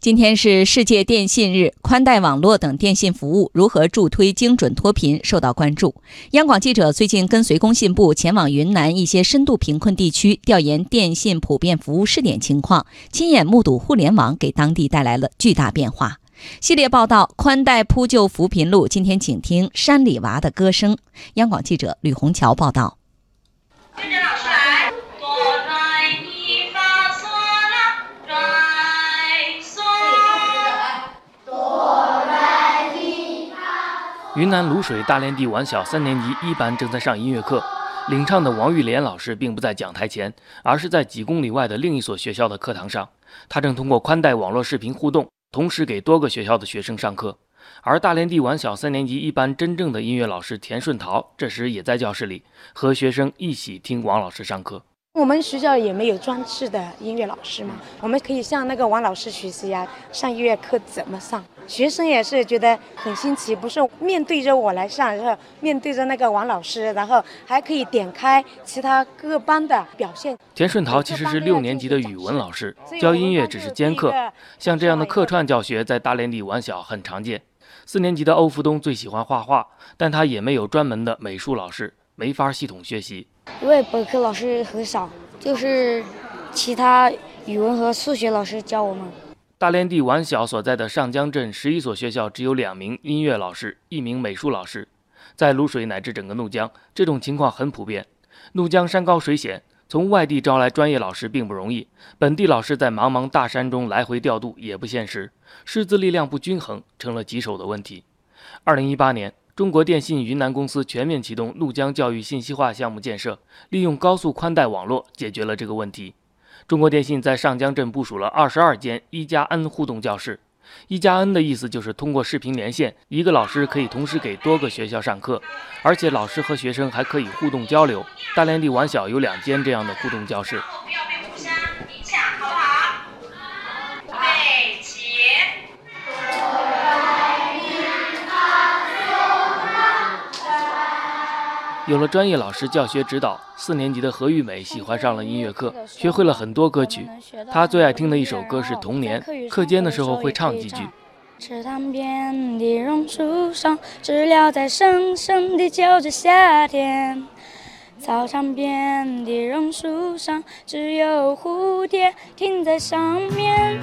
今天是世界电信日，宽带网络等电信服务如何助推精准脱贫受到关注。央广记者最近跟随工信部前往云南一些深度贫困地区调研电信普遍服务试点情况，亲眼目睹互联网给当地带来了巨大变化。系列报道《宽带铺就扶贫路》，今天请听山里娃的歌声。央广记者吕红桥报道。云南卤水大连地晚小三年级一班正在上音乐课，领唱的王玉莲老师并不在讲台前，而是在几公里外的另一所学校的课堂上。他正通过宽带网络视频互动，同时给多个学校的学生上课。而大连地晚小三年级一班真正的音乐老师田顺桃，这时也在教室里和学生一起听王老师上课。我们学校也没有专职的音乐老师嘛，我们可以向那个王老师学习呀，上音乐课怎么上？学生也是觉得很新奇，不是面对着我来上，然后面对着那个王老师，然后还可以点开其他各班的表现。田顺桃其实是六年级的语文老师，教音乐只是兼课，像这样的客串教学在大连里晚小很常见。四年级的欧福东最喜欢画画，但他也没有专门的美术老师，没法系统学习。因为本科老师很少，就是其他语文和数学老师教我们。大连地完小所在的上江镇十一所学校只有两名音乐老师，一名美术老师。在泸水乃至整个怒江，这种情况很普遍。怒江山高水险，从外地招来专业老师并不容易，本地老师在茫茫大山中来回调度也不现实，师资力量不均衡成了棘手的问题。二零一八年。中国电信云南公司全面启动怒江教育信息化项目建设，利用高速宽带网络解决了这个问题。中国电信在上江镇部署了二十二间一加 N 互动教室。一加 N 的意思就是通过视频连线，一个老师可以同时给多个学校上课，而且老师和学生还可以互动交流。大连地完小有两间这样的互动教室。有了专业老师教学指导，四年级的何玉美喜欢上了音乐课，学会了很多歌曲。她最爱听的一首歌是《童年》，课间的时候会唱几句。池塘边的榕树上，知了在声声地叫着夏天。操场边的榕树上，只有蝴蝶停在上面。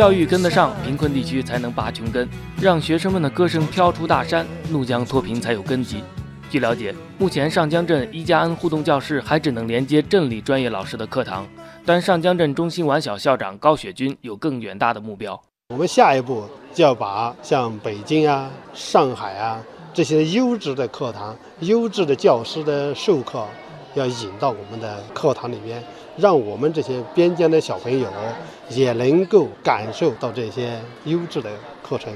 教育跟得上，贫困地区才能拔穷根，让学生们的歌声飘出大山，怒江脱贫才有根基。据了解，目前上江镇一加 N 互动教室还只能连接镇里专业老师的课堂，但上江镇中心完小校长高雪军有更远大的目标。我们下一步就要把像北京啊、上海啊这些优质的课堂、优质的教师的授课，要引到我们的课堂里面。让我们这些边疆的小朋友也能够感受到这些优质的课程。